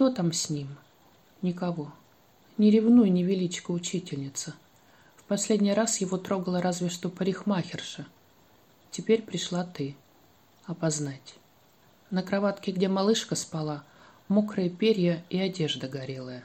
кто там с ним? Никого. Не ревнуй, не величко учительница. В последний раз его трогала разве что парикмахерша. Теперь пришла ты. Опознать. На кроватке, где малышка спала, мокрые перья и одежда горелая.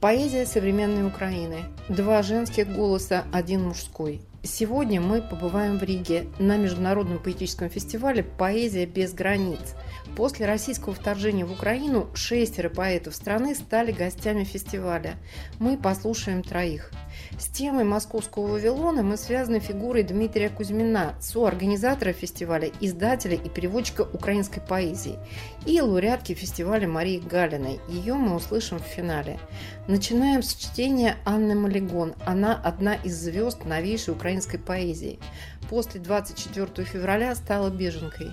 Поэзия современной Украины. Два женских голоса, один мужской. Сегодня мы побываем в Риге на Международном поэтическом фестивале «Поэзия без границ». После российского вторжения в Украину шестеро поэтов страны стали гостями фестиваля. Мы послушаем троих – с темой московского Вавилона мы связаны фигурой Дмитрия Кузьмина, соорганизатора фестиваля, издателя и переводчика украинской поэзии, и лауреатки фестиваля Марии Галиной. Ее мы услышим в финале. Начинаем с чтения Анны Малигон. Она одна из звезд новейшей украинской поэзии. После 24 февраля стала беженкой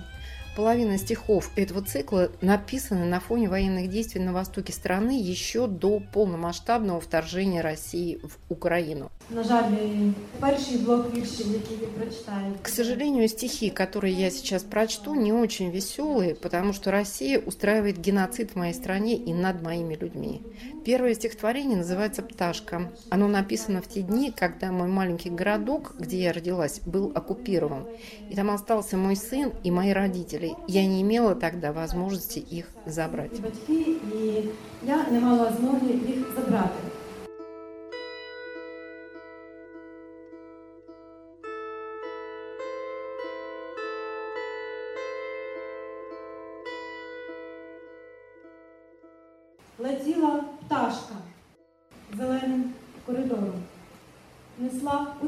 Половина стихов этого цикла написаны на фоне военных действий на востоке страны еще до полномасштабного вторжения России в Украину. На жаль, перший блок віршів, які ви прочитаєте. К сожалению, стихи, которые я сейчас прочту, не очень веселые, потому что Россия устраивает геноцид в моей стране и над моими людьми. Первое стихотворение называется «Пташка». Оно написано в те дни, когда мой маленький городок, где я родилась, был оккупирован. И там остался мой сын и мои родители. Я не имела тогда возможности их забрать. И я не имела возможности их забрать.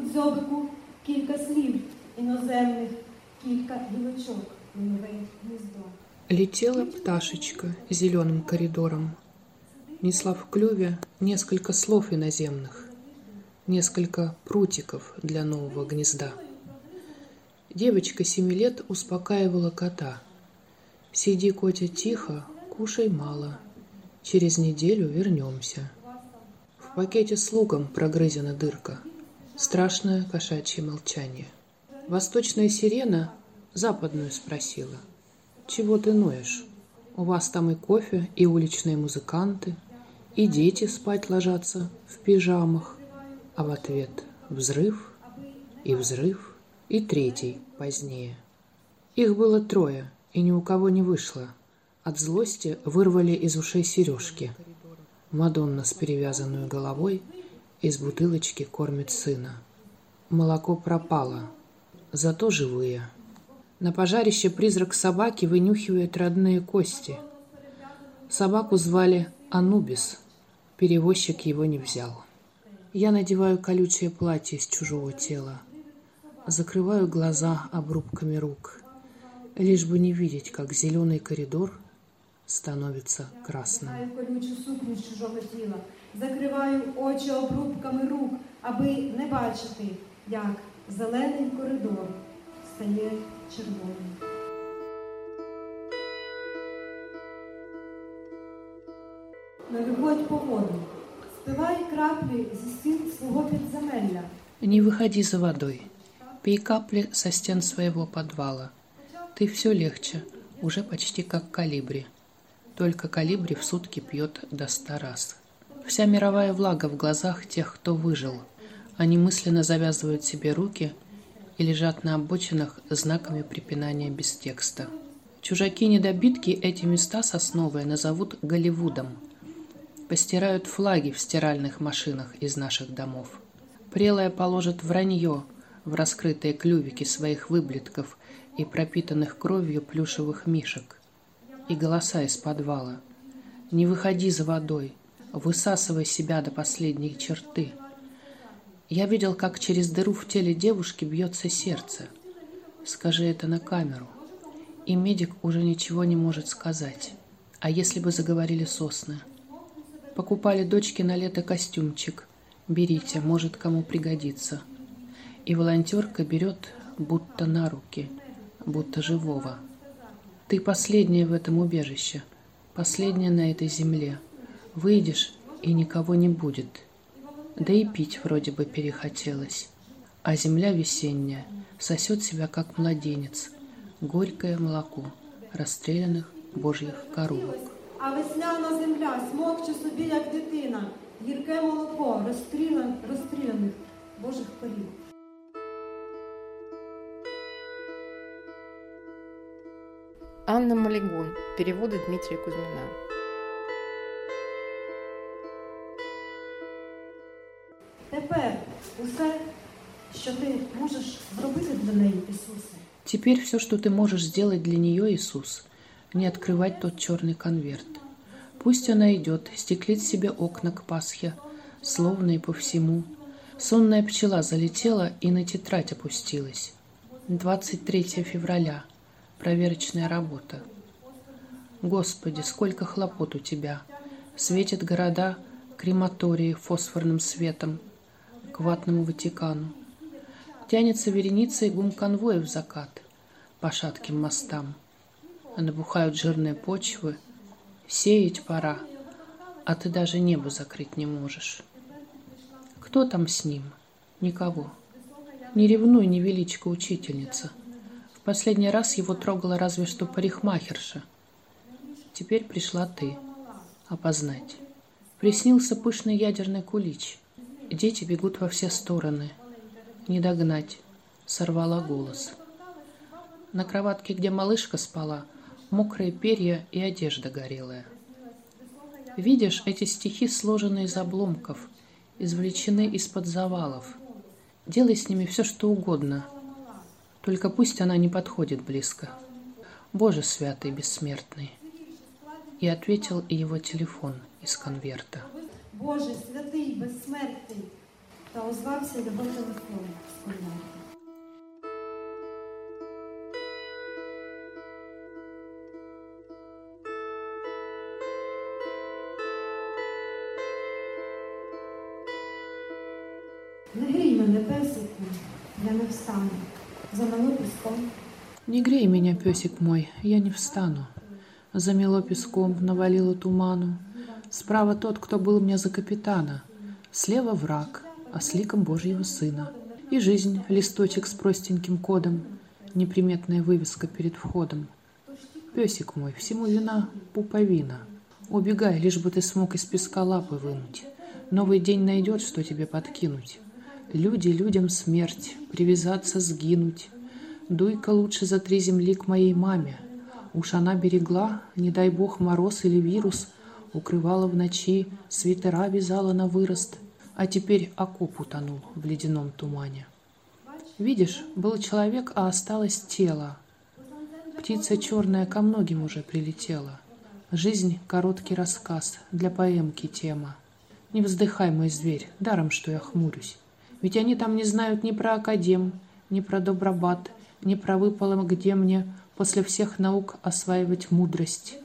дзьобику кілька слів іноземних, кілька гілочок у нове гніздо. Летела пташечка зеленым коридором, несла в клюве несколько слов иноземных, несколько прутиков для нового гнезда. Девочка семи лет успокаивала кота. «Сиди, котя, тихо, кушай мало, Через неделю вернемся. В пакете с луком прогрызена дырка. Страшное кошачье молчание. Восточная сирена западную спросила. Чего ты ноешь? У вас там и кофе, и уличные музыканты, и дети спать ложатся в пижамах. А в ответ взрыв, и взрыв, и третий позднее. Их было трое, и ни у кого не вышло – от злости вырвали из ушей сережки. Мадонна с перевязанной головой из бутылочки кормит сына. Молоко пропало, зато живые. На пожарище призрак собаки вынюхивает родные кости. Собаку звали Анубис. Перевозчик его не взял. Я надеваю колючее платье из чужого тела. Закрываю глаза обрубками рук, лишь бы не видеть, как зеленый коридор – становиться красным колючу сукню з чужого тіла, закриваю очі обрубками рук, аби не бачити, як зелений коридор стає червоним. Не виходь по воду, спивай краплі зі стін свого підземелля. Не выходи за водой. Пей капли со стен своего подвала. Ты все легче, уже почти как калибри. Только калибри в сутки пьет до ста раз. Вся мировая влага в глазах тех, кто выжил. Они мысленно завязывают себе руки и лежат на обочинах знаками препинания без текста. Чужаки-недобитки эти места сосновые назовут Голливудом. Постирают флаги в стиральных машинах из наших домов. Прелая положит вранье в раскрытые клювики своих выблетков и пропитанных кровью плюшевых мишек и голоса из подвала. Не выходи за водой, высасывай себя до последней черты. Я видел, как через дыру в теле девушки бьется сердце. Скажи это на камеру. И медик уже ничего не может сказать. А если бы заговорили сосны? Покупали дочке на лето костюмчик. Берите, может, кому пригодится. И волонтерка берет, будто на руки, будто живого. Ты последняя в этом убежище, последняя на этой земле. Выйдешь, и никого не будет. Да и пить вроде бы перехотелось. А земля весенняя сосет себя, как младенец. Горькое молоко расстрелянных божьих коровок. А весняна земля смокче собі, як дитина, гірке молоко розстрілян- розстріляних божих корів. Анна Малигун. Переводы Дмитрия Кузьмина. Усе, що ти можеш зробити для неї, Ісусе, Теперь все, что ты можешь сделать для нее, Иисус, не открывать тот черный конверт. Пусть она идет, стеклит себе окна к Пасхе, словно и по всему. Сонная пчела залетела и на тетрадь опустилась. 23 февраля. Проверочная работа. Господи, сколько хлопот у тебя. Светят города крематории фосфорным светом к ватному Ватикану. Тянется вереница гум конвоев закат по шатким мостам. А набухают жирные почвы. Сеять пора, а ты даже небо закрыть не можешь. Кто там с ним? Никого. Не ревнуй, невеличко учительница. В последний раз его трогала разве что парикмахерша. Теперь пришла ты. Опознать. Приснился пышный ядерный кулич. Дети бегут во все стороны. Не догнать. Сорвала голос. На кроватке, где малышка спала, мокрые перья и одежда горелая. Видишь, эти стихи сложены из обломков, извлечены из-под завалов. Делай с ними все, что угодно. Только пусть она не подходит близко. Боже святый, бессмертный. И ответил его телефон из конверта. Боже, святий, безсмертний, та озвався його телефон з конверта. Не грій мене, песику, я не встану. Замело піском. Не грей меня, песик мой, я не встану. Замело песком, навалило туману. Справа тот, кто был мне за капитана. Слева враг, а с ликом Божьего Сына. И жизнь, листочек с простеньким кодом, неприметная вывеска перед входом. Песик мой, всему вина пуповина. Убегай, лишь бы ты смог из песка лапы вынуть. Новый день найдет, что тебе подкинуть. Люди, людям смерть, привязаться, сгинуть. Дуй-ка лучше за три земли к моей маме. Уж она берегла, не дай бог мороз или вирус, укрывала в ночи, свитера вязала на вырост, а теперь окоп утонул в ледяном тумане. Видишь, был человек, а осталось тело. Птица черная ко многим уже прилетела. Жизнь — короткий рассказ, для поэмки тема. Не вздыхай, мой зверь, даром, что я хмурюсь. Ведь они там не знают ни про академ, ни про добробат, ни про выпало, где мне после всех наук осваивать мудрость.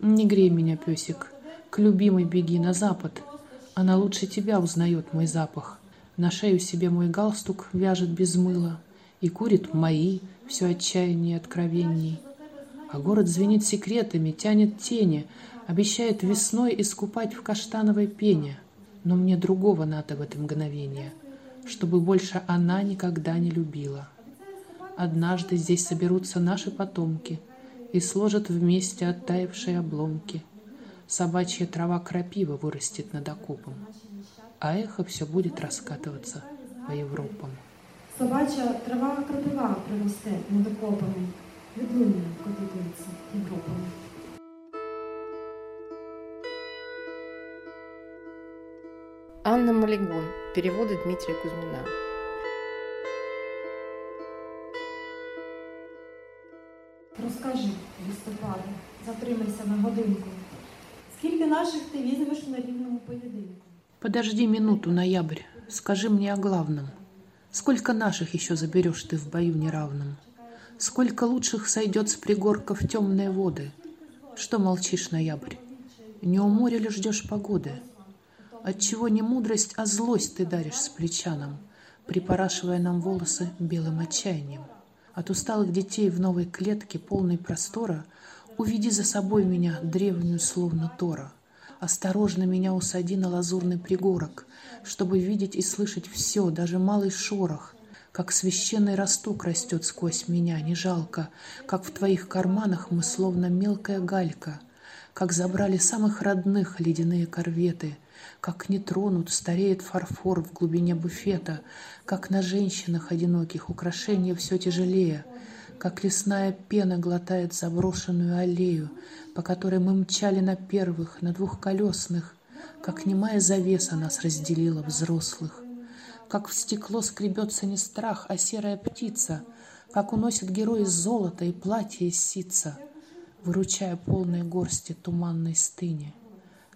Не грей меня, песик, к любимой беги на запад. Она лучше тебя узнает мой запах. На шею себе мой галстук вяжет без мыла и курит мои, все отчаяннее откровений. А город звенит секретами, тянет тени, обещает весной искупать в каштановой пене. Но мне другого надо в это мгновение, чтобы больше она никогда не любила. Однажды здесь соберутся наши потомки и сложат вместе оттаившие обломки. Собачья трава крапива вырастет над окопом, а эхо все будет раскатываться по Европам. Собача трава крапива приросте над окопами, відлуння котитиметься Європами. Анна Малигун. Переводы Дмитрия Кузьмина. Розкажи, листопаде, затримайся на годинку. Скільки наших ти візьмеш на рівному поєдинку? Подожди минуту, ноябрь, скажи мне о главном. Сколько наших еще заберешь ты в бою неравном? Сколько лучших сойдет с пригорков темные воды. Что молчишь, ноябрь? Не у моря ли ждешь погоды? Отчего не мудрость, а злость ты даришь с плечаном, Припорашивая нам волосы белым отчаянием? От усталых детей в новой клетке, полной простора, Уведи за собой меня, древнюю, словно Тора. Осторожно меня усади на лазурный пригорок, Чтобы видеть и слышать все, даже малый шорох, Как священный росток растет сквозь меня, не жалко, Как в твоих карманах мы словно мелкая галька, Как забрали самых родных ледяные корветы, Как не тронут, стареет фарфор в глубине буфета, Как на женщинах одиноких украшения все тяжелее — как лесная пена глотает заброшенную аллею, по которой мы мчали на первых, на двухколесных, как немая завеса нас разделила взрослых, как в стекло скребется не страх, а серая птица, как уносит герой золото и платье из сица, выручая полные горсти туманной стыни,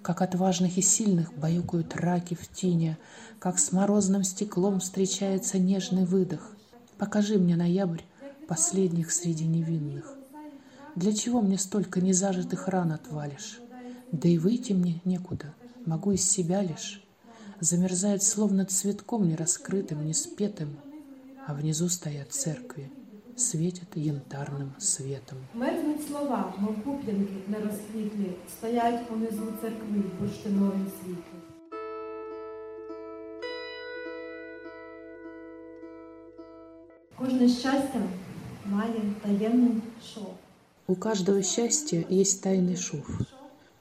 как отважных и сильных баюкают раки в тине, как с морозным стеклом встречается нежный выдох. Покажи мне, ноябрь, последних среди невинных. Для чего мне столько незажитых ран отвалишь? Да и выйти мне некуда, могу из себя лишь. Замерзает словно цветком нераскрытым, неспетым, а внизу стоят церкви, светят янтарным светом. Мерзнуть слова, мов пуплянки не розквітлі, стоять унизу церкви бурштинові світлі. Кожне щастя у каждого счастья есть тайный шов.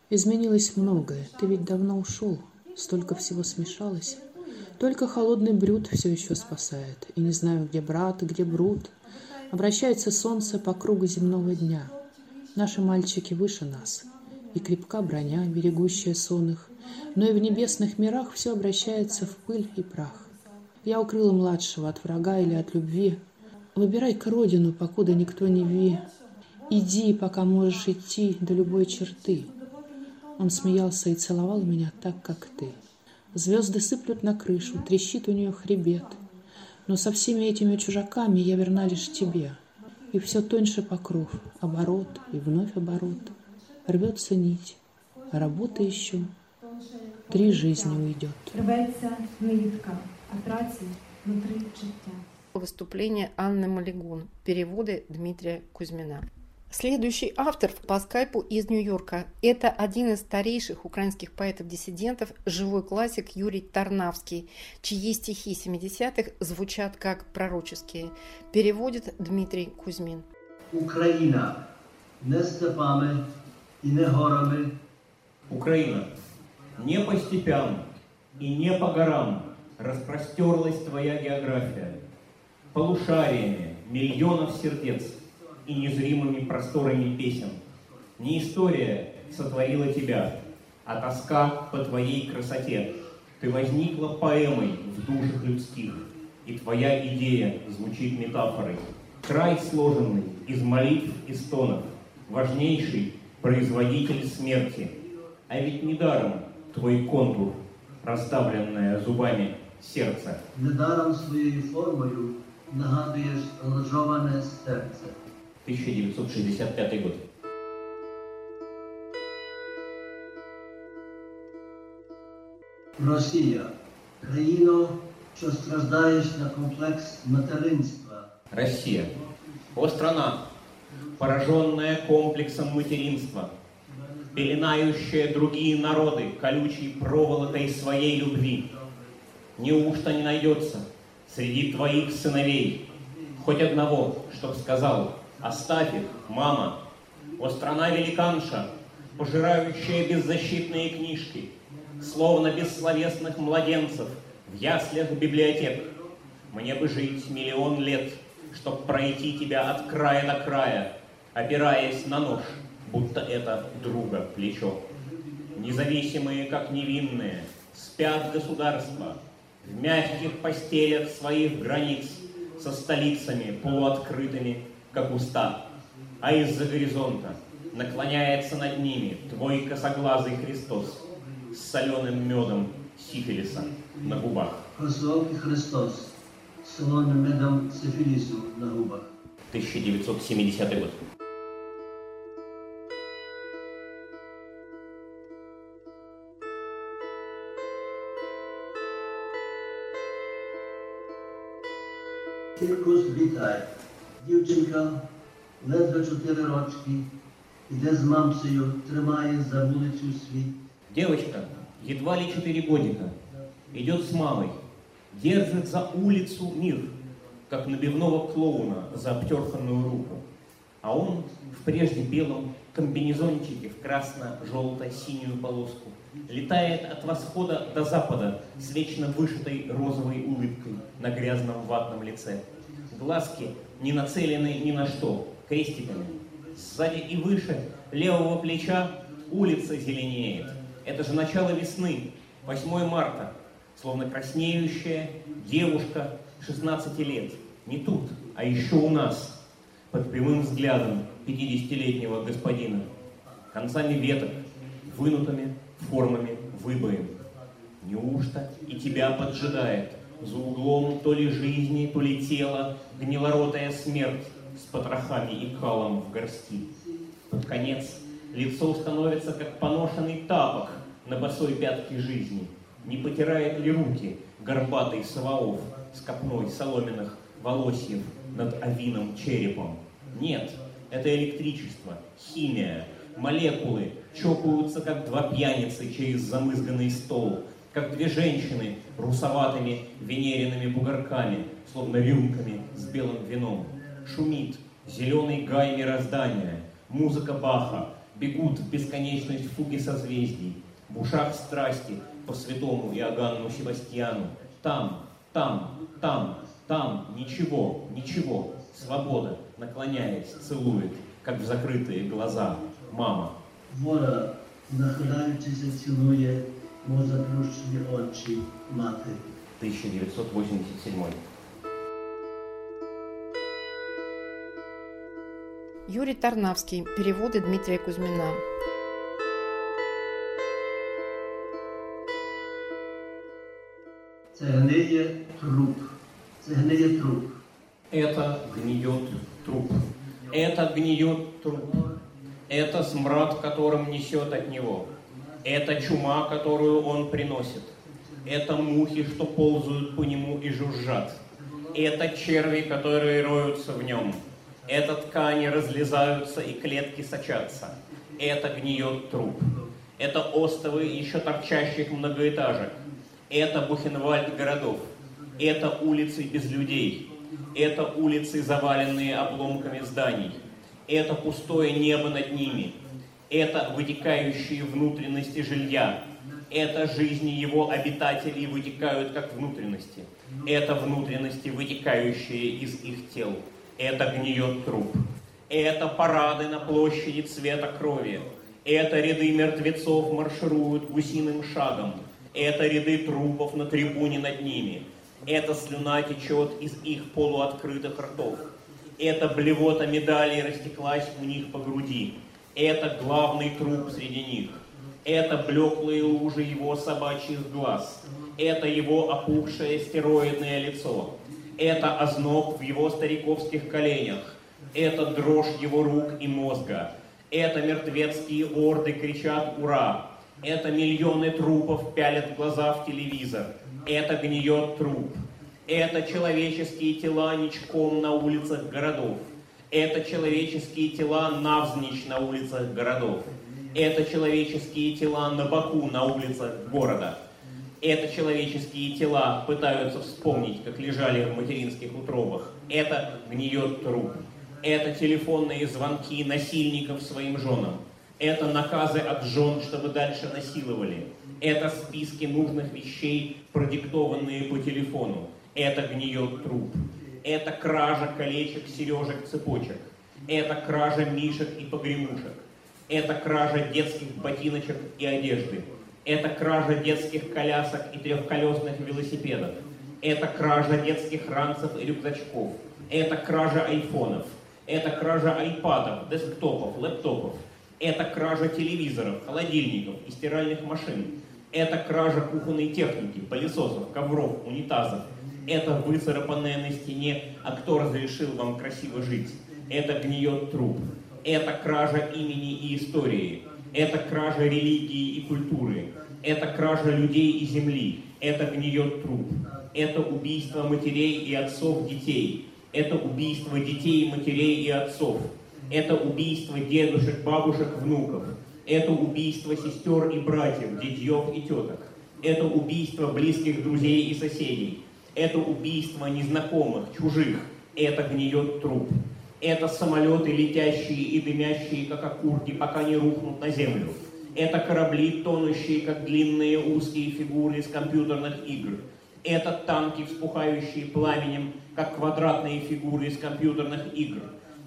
Изменилось многое, ты ведь давно ушел, столько всего смешалось. Только холодный брюд все еще спасает, и не знаю, где брат, где брут. Обращается солнце по кругу земного дня. Наши мальчики выше нас, и крепка броня, берегущая сон их, но и в небесных мирах все обращается в пыль и прах. Я укрыла младшего от врага или от любви, Выбирай-ка родину, покуда никто не ви. Иди, пока можешь идти до любой черты. Он смеялся и целовал меня так, как ты. Звезды сыплют на крышу, трещит у нее хребет. Но со всеми этими чужаками я верна лишь тебе. И все тоньше покров, оборот и вновь оборот. Рвется нить, а работа еще. Три жизни уйдет. Рветься нитка, а внутри життя. Выступление Анны Малигун. Переводы Дмитрия Кузьмина. Следующий автор по скайпу из Нью-Йорка. Это один из старейших украинских поэтов-диссидентов, живой классик Юрий Тарнавский, чьи стихи 70-х звучат как пророческие. Переводит Дмитрий Кузьмин. Україна не степами і не горами, Украина, не по степям и не по горам распростерлась твоя география, полушариями миллионов сердец и незримыми просторами песен. Не история сотворила тебя, а тоска по твоей красоте. Ты возникла поэмой в душах людских, и твоя идея звучит метафорой. Край сложенный из молитв и стонов, важнейший производитель смерти. А ведь недаром твой контур, раздавленное зубами сердце. недаром своєю формою нагадуєш лажоване серце. 1965 год. Росія, країно, що страждаєш на комплекс материнства. Россия. О страна, пораженная комплексом материнства, пеленающая другие народы колючей проволокой своей любви. Неужто не найдется среди твоих сыновей хоть одного, чтоб сказал, оставь их, мама, о страна великанша, пожирающая беззащитные книжки, словно бессловесных младенцев в яслях библиотек. Мне бы жить миллион лет, чтоб пройти тебя от края до края, опираясь на нож, будто это друга плечо. Независимые, как невинные, спят государства в мягких постелях своих границ со столицами полуоткрытыми, как уста. А из-за горизонта наклоняется над ними твой косоглазый Христос с соленым медом сифилиса на губах. Високий Христос, з солоним медом сифілісу на губах. 1970 год. Циркус вітай. Дівчинка, ледве чотири рочки, іде з мамцею, тримає за вулицю світ. Девочка, едва ли 4 годика, идет с мамой, держит за улицу мир, как набивного клоуна за обтерханную руку. А он в прежде белом комбинезончике в красно-желто-синюю полоску летает от восхода до запада с вечно вышитой розовой улыбкой на грязном ватном лице. Глазки не нацелены ни на что, крестиками. Сзади и выше левого плеча улица зеленеет. Это же начало весны, 8 марта, словно краснеющая девушка 16 лет. Не тут, а еще у нас, под прямым взглядом 50-летнего господина, концами веток, вынутыми формами выбоем. Неужто и тебя поджидает за углом то ли жизни, то ли тела гнилоротая смерть с потрохами и калом в горсти? Под конец лицо становится как поношенный тапок на босой пятке жизни. Не потирает ли руки горбатый Саваоф с копной соломенных волосьев над овином черепом? Нет, это электричество, химия, молекулы чокаются, как два пьяницы через замызганный стол, как две женщины русоватыми венериными бугорками, словно рюмками с белым вином. Шумит зеленый гай мироздания, музыка Баха, бегут в бесконечность фуги созвездий, в ушах страсти по святому Иоганну Себастьяну. Там, там, там, там, ничего, ничего, свобода, наклоняясь, целует, как в закрытые глаза, мама. Воля, нахиляючися, цілує, мов заплющені очі мати. 1987. Юрий Тарнавский. Переводы Дмитрия Кузьмина. Це гниє труп. Це гниє труп. Это гниет труп. Это гниет труп. Это смрад, которым несет от него. Это чума, которую он приносит. Это мухи, что ползают по нему и жужжат. Это черви, которые роются в нем. Это ткани разлезаются и клетки сочатся. Это гниет труп. Это остовы еще торчащих многоэтажек. Это Бухенвальд городов. Это улицы без людей. Это улицы, заваленные обломками зданий. Это пустое небо над ними. Это вытекающие внутренности жилья. Это жизни его обитателей вытекают как внутренности. Это внутренности, вытекающие из их тел. Это гниет труп. Это парады на площади цвета крови. Это ряды мертвецов маршируют гусиным шагом. Это ряды трупов на трибуне над ними. Это слюна течет из их полуоткрытых ртов. Это блевота медалей растеклась у них по груди. Это главный труп среди них. Это блеклые лужи его собачьих глаз. Это его опухшее стероидное лицо. Это озноб в его стариковских коленях. Это дрожь его рук и мозга. Это мертвецкие орды кричат «Ура!». Это миллионы трупов пялят глаза в телевизор. Это гниет труп. Это человеческие тела ничком на улицах городов. Это человеческие тела навзничь на улицах городов. Это человеческие тела на боку на улицах города. Это человеческие тела пытаются вспомнить, как лежали в материнских утробах. Это гниет труп. Это телефонные звонки насильников своим женам. Это наказы от жен, чтобы дальше насиловали. Это списки нужных вещей, продиктованные по телефону. Это гниет труп. Это кража колечек, сережек, цепочек. Это кража мишек и погремушек. Это кража детских ботиночек и одежды. Это кража детских колясок и трехколесных велосипедов. Это кража детских ранцев и рюкзачков. Это кража айфонов. Это кража айпадов, десктопов, лэптопов. Это кража телевизоров, холодильников и стиральных машин. Это кража кухонной техники, пылесосов, ковров, унитазов. Это выцарапанное на стене «А кто разрешил вам красиво жить?» Это гниет труп. Это кража имени и истории. Это кража религии и культуры. Это кража людей и земли. Это гниет труп. Это убийство матерей и отцов детей. Это убийство детей, матерей и отцов. Это убийство дедушек, бабушек, внуков. Это убийство сестер и братьев, дядьев и теток. Это убийство близких друзей и соседей. Это убийство незнакомых, чужих. Это гниет труп. Это самолеты, летящие и дымящие, как окурки, пока не рухнут на землю. Это корабли, тонущие, как длинные узкие фигуры из компьютерных игр. Это танки, вспухающие пламенем, как квадратные фигуры из компьютерных игр.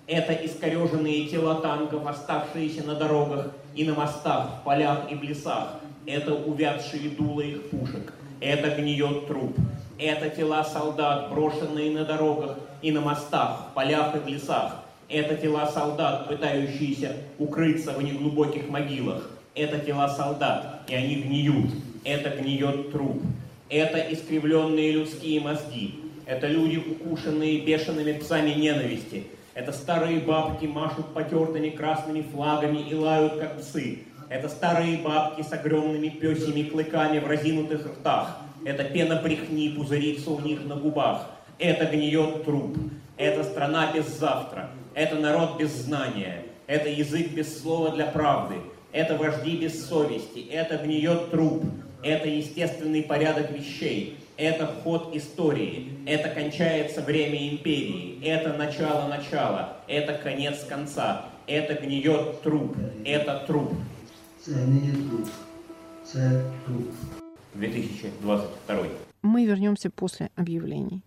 Это искореженные тела танков, оставшиеся на дорогах и на мостах, в полях и в лесах. Это увядшие дула их пушек. Это гниет труп. Это тела солдат, брошенные на дорогах и на мостах, в полях и в лесах. Это тела солдат, пытающиеся укрыться в неглубоких могилах. Это тела солдат, и они гниют. Это гниет труп. Это искривленные людские мозги. Это люди, укушенные бешеными псами ненависти. Это старые бабки машут потертыми красными флагами и лают, как псы. Это старые бабки с огромными песьими клыками в разинутых ртах. Это пена брехни пузырится у них на губах. Это гниет труп. Это страна без завтра. Это народ без знания. Это язык без слова для правды. Это вожди без совести. Это гниет труп. Это естественный порядок вещей. Это ход истории. Это кончается время империи. Это начало начала. Это конец конца. Это гниет труп. Это труп. Це не труп. Це труп. 2022. Мы вернемся после объявлений.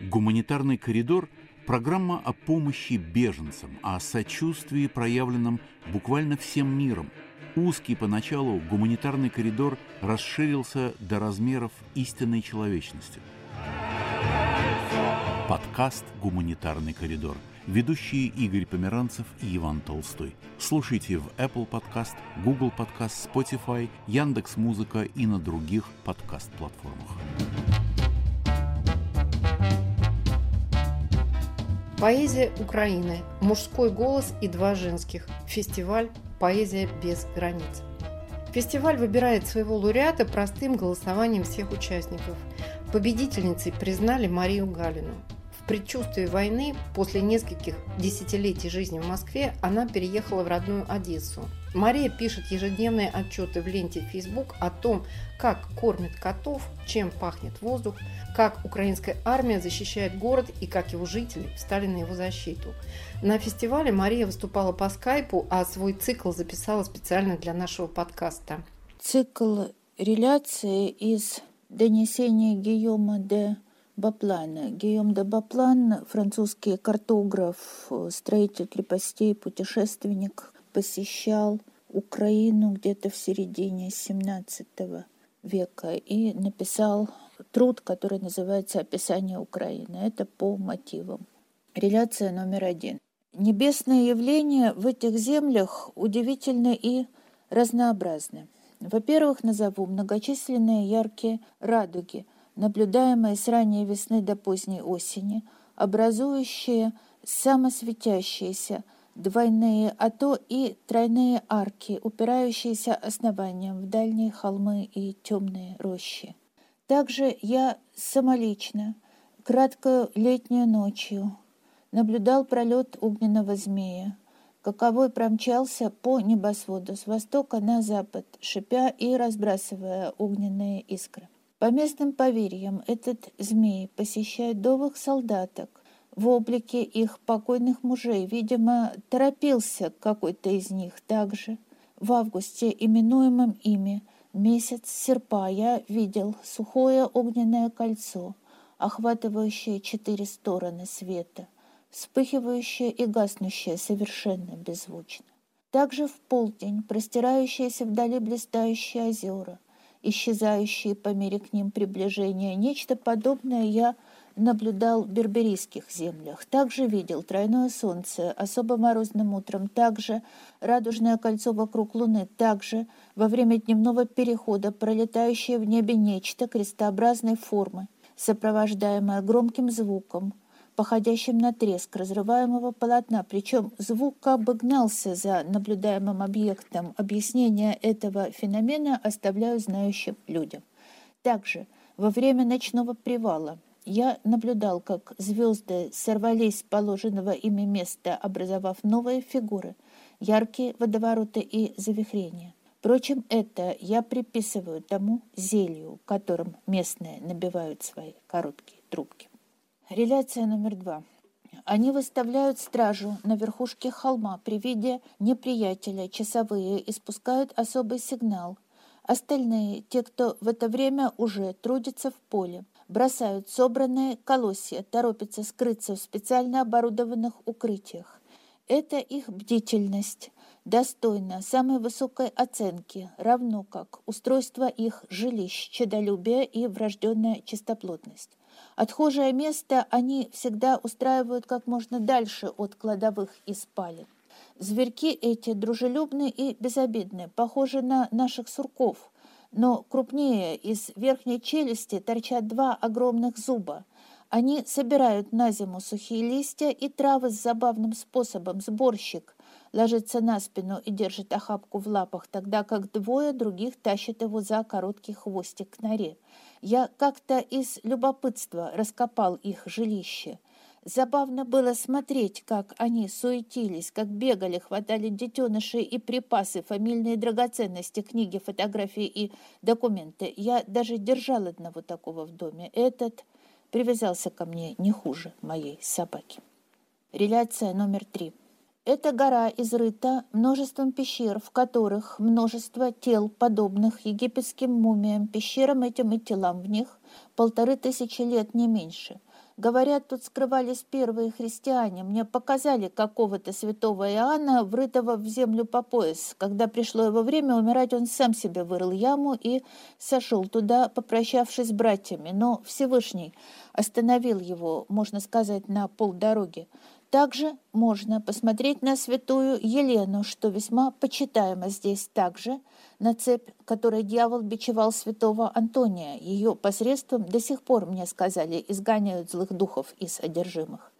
Гуманитарный коридор – программа о помощи беженцам, о сочувствии, проявленном буквально всем миром. Узкий поначалу гуманитарный коридор расширился до размеров истинной человечности. Подкаст «Гуманитарный коридор». Ведущие Игорь Померанцев и Иван Толстой. Слушайте в Apple Podcast, Google Podcast, Spotify, Яндекс Музыка и на других подкаст-платформах. Поэзия Украины. Мужской голос и два женских. Фестиваль «Поэзия без границ». Фестиваль выбирает своего лауреата простым голосованием всех участников. Победительницей признали Марию Галину. В предчувствии войны, после нескольких десятилетий жизни в Москве, она переехала в родную Одессу. Мария пишет ежедневные отчеты в ленте Facebook о том, как кормят котов, чем пахнет воздух, как украинская армия защищает город и как его жители встали на его защиту. На фестивале Мария выступала по скайпу, а свой цикл записала специально для нашего подкаста. Цикл реляции из донесения Гийома де Баплана. Гийом де Баплан, французский картограф, строитель крепостей, путешественник, посещал Украину где-то в середине XVII века и написал труд, который называется «Описание Украины». Это по мотивам. Реляция номер один. Небесные явления в этих землях удивительны и разнообразны. Во-первых, назову многочисленные яркие радуги, наблюдаемые с ранней весны до поздней осени, образующие самосветящиеся двойные, а то и тройные арки, упирающиеся основанием в дальние холмы и темные рощи. Также я самолично, краткую летнюю ночью, наблюдал пролет огненного змея, каковой промчался по небосводу с востока на запад, шипя и разбрасывая огненные искры. По местным поверьям, этот змей посещает довых солдаток в облике их покойных мужей. Видимо, торопился какой-то из них также. В августе, именуемом ими месяц серпа, я видел сухое огненное кольцо, охватывающее четыре стороны света, вспыхивающее и гаснущее совершенно беззвучно. Также в полдень простирающиеся вдали блистающие озера, исчезающие по мере к ним приближения. Нечто подобное я наблюдал в берберийских землях. Также видел тройное солнце особо морозным утром. Также радужное кольцо вокруг Луны. Также во время дневного перехода пролетающее в небе нечто крестообразной формы, сопровождаемое громким звуком, походящим на треск разрываемого полотна. Причем звук как бы гнался за наблюдаемым объектом. Объяснение этого феномена оставляю знающим людям. Также во время ночного привала я наблюдал, как звезды сорвались с положенного ими места, образовав новые фигуры, яркие водовороты и завихрения. Впрочем, это я приписываю тому зелью, которым местные набивают свои короткие трубки. Реляция номер два. Они выставляют стражу на верхушке холма при виде неприятеля, часовые, испускают особый сигнал. Остальные, те, кто в это время уже трудится в поле, бросают собранные колосья, торопятся скрыться в специально оборудованных укрытиях. Это их бдительность достойна самой высокой оценки, равно как устройство их жилищ, чедолюбие и врожденная чистоплотность. Отхожее место они всегда устраивают как можно дальше от кладовых и спален. Зверьки эти дружелюбны и безобидны, похожи на наших сурков, но крупнее из верхней челюсти торчат два огромных зуба. Они собирают на зиму сухие листья и травы с забавным способом. Сборщик ложится на спину и держит охапку в лапах, тогда как двое других тащат его за короткий хвостик к норе. Я как-то из любопытства раскопал их жилище. Забавно было смотреть, как они суетились, как бегали, хватали детенышей и припасы, фамильные драгоценности, книги, фотографии и документы. Я даже держал одного такого в доме. Этот привязался ко мне не хуже моей собаки. Реляция номер три. Эта гора изрыта множеством пещер, в которых множество тел, подобных египетским мумиям, пещерам этим и телам в них полторы тысячи лет, не меньше. Говорят, тут скрывались первые христиане. Мне показали какого-то святого Иоанна, врытого в землю по пояс. Когда пришло его время умирать, он сам себе вырыл яму и сошел туда, попрощавшись с братьями. Но Всевышний остановил его, можно сказать, на полдороги. Также можно посмотреть на святую Елену, что весьма почитаемо здесь также, на цепь, которой дьявол бичевал святого Антония. Ее посредством до сих пор, мне сказали, изгоняют злых духов из одержимых.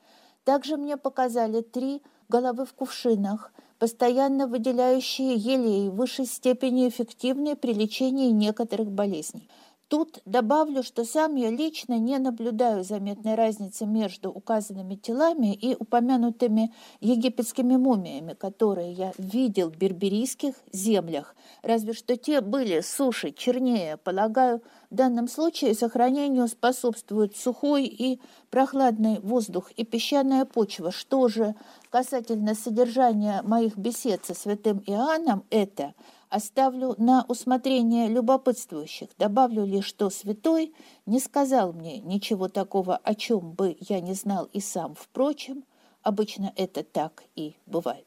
Также мне показали три головы в кувшинах, постоянно выделяющие елей в высшей степени эффективные при лечении некоторых болезней. Тут добавлю, что сам я лично не наблюдаю заметной разницы между указанными телами и упомянутыми египетскими мумиями, которые я видел в берберийских землях, разве что те были суше, чернее. Полагаю, в данном случае сохранению способствуют сухой и прохладный воздух и песчаная почва. Что же касательно содержания моих бесед со святым Иоанном, это – оставлю на усмотрение любопытствующих. Добавлю лишь, что святой не сказал мне ничего такого, о чем бы я не знал и сам. Впрочем, обычно это так и бывает.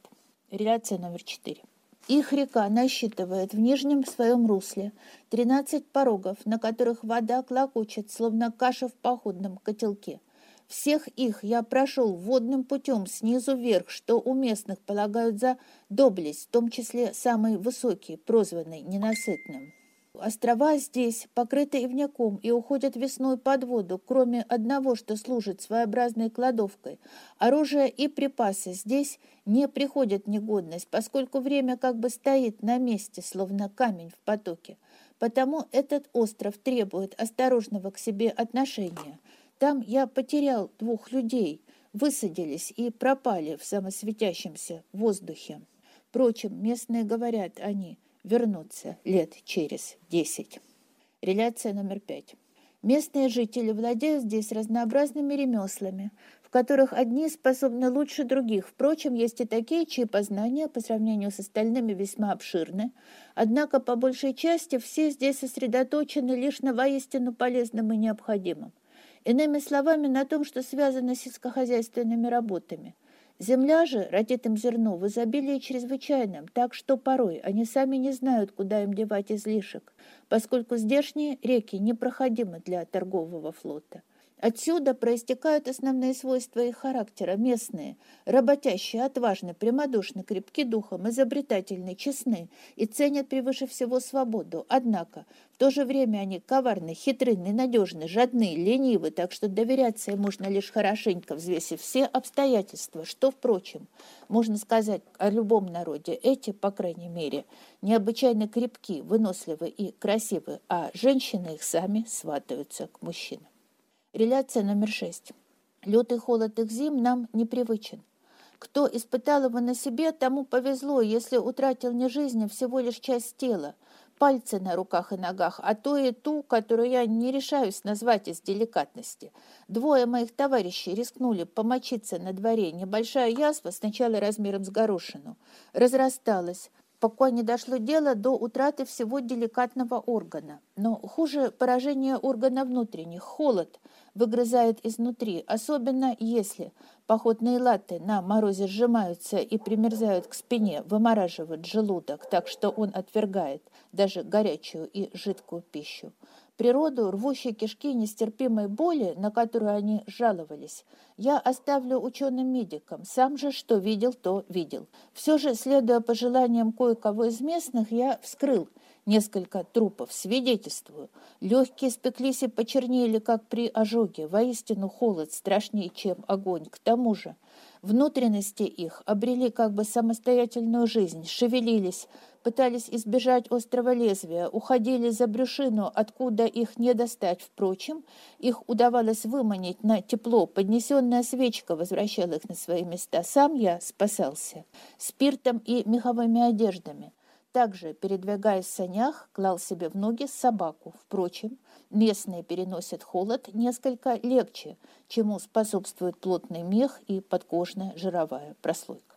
Реляция номер четыре. Их река насчитывает в нижнем своем русле 13 порогов, на которых вода клокочет, словно каша в походном котелке. Всех их я прошел водным путем снизу вверх, что у местных полагают за доблесть, в том числе самый высокий, прозванный ненасытным. Острова здесь покрыты ивняком и уходят весной под воду, кроме одного, что служит своеобразной кладовкой. Оружие и припасы здесь не приходят негодность, поскольку время как бы стоит на месте, словно камень в потоке. Потому этот остров требует осторожного к себе отношения. Там я потерял двух людей, высадились и пропали в самосветящемся воздухе. Впрочем, местные говорят, они вернутся лет через десять. Реляция номер пять. Местные жители владеют здесь разнообразными ремеслами, в которых одни способны лучше других. Впрочем, есть и такие, чьи познания по сравнению с остальными весьма обширны. Однако, по большей части, все здесь сосредоточены лишь на воистину полезном и необходимом. Иными словами, на том, что связано с сельскохозяйственными работами. Земля же родит им зерно в изобилии чрезвычайном, так что порой они сами не знают, куда им девать излишек, поскольку здешние реки непроходимы для торгового флота. Отсюда проистекают основные свойства их характера, местные, работящие, отважны, прямодушны, крепки духом, изобретательны, честны и ценят превыше всего свободу. Однако в то же время они коварны, хитры, ненадежны, жадны, ленивы, так что доверяться им можно лишь хорошенько, взвесив все обстоятельства, что, впрочем, можно сказать о любом народе. Эти, по крайней мере, необычайно крепки, выносливы и красивы, а женщины их сами сватаются к мужчинам. Реляция номер шесть. Лютый холод их зим нам непривычен. Кто испытал его на себе, тому повезло, если утратил не жизнь, а всего лишь часть тела, пальцы на руках и ногах, а то и ту, которую я не решаюсь назвать из деликатности. Двое моих товарищей рискнули помочиться на дворе. Небольшая язва, сначала размером с горошину, разрасталась, пока не дошло дело до утраты всего деликатного органа. Но хуже поражение органа внутренних, холод – выгрызает изнутри, особенно если походные латы на морозе сжимаются и примерзают к спине, вымораживают желудок, так что он отвергает даже горячую и жидкую пищу. Природу, рвущей кишки нестерпимой боли, на которую они жаловались, я оставлю ученым-медикам. Сам же, что видел, то видел. Все же, следуя пожеланиям кое-кого из местных, я вскрыл – Несколько трупов свидетельствую. Легкие спеклись и почернели, как при ожоге. Воистину холод страшнее, чем огонь. К тому же внутренности их обрели как бы самостоятельную жизнь, шевелились, пытались избежать острого лезвия, уходили за брюшину, откуда их не достать. Впрочем, их удавалось выманить на тепло. Поднесенная свечка возвращала их на свои места. Сам я спасался спиртом и меховыми одеждами. Также, передвигаясь в санях, клал себе в ноги собаку. Впрочем, местные переносят холод несколько легче, чему способствует плотный мех и подкожная жировая прослойка.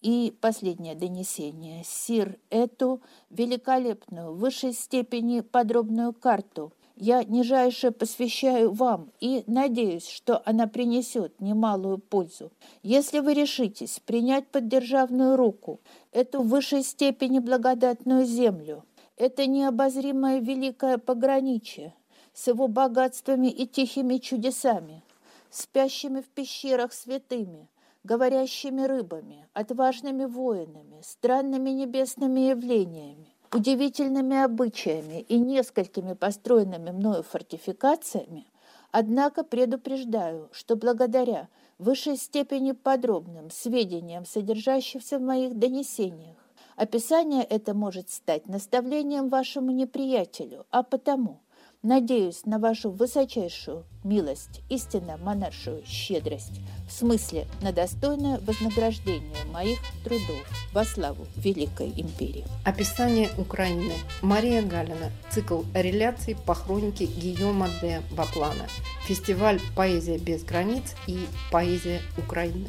И последнее донесение. Сир эту великолепную, в высшей степени подробную карту – я нижайше посвящаю вам и надеюсь, что она принесет немалую пользу. Если вы решитесь принять под державную руку эту в высшей степени благодатную землю, это необозримое великое пограничье с его богатствами и тихими чудесами, спящими в пещерах святыми, говорящими рыбами, отважными воинами, странными небесными явлениями, удивительными обычаями и несколькими построенными мною фортификациями, однако предупреждаю, что благодаря высшей степени подробным сведениям, содержащимся в моих донесениях, описание это может стать наставлением вашему неприятелю, а потому Надеюсь на вашу высочайшую милость, истинно монаршую щедрость, в смысле на достойное вознаграждение моих трудов во славу Великой Империи. Описание Украины. Мария Галина. Цикл реляций по хронике Гийома де Баплана. Фестиваль «Поэзия без границ» и «Поэзия Украины».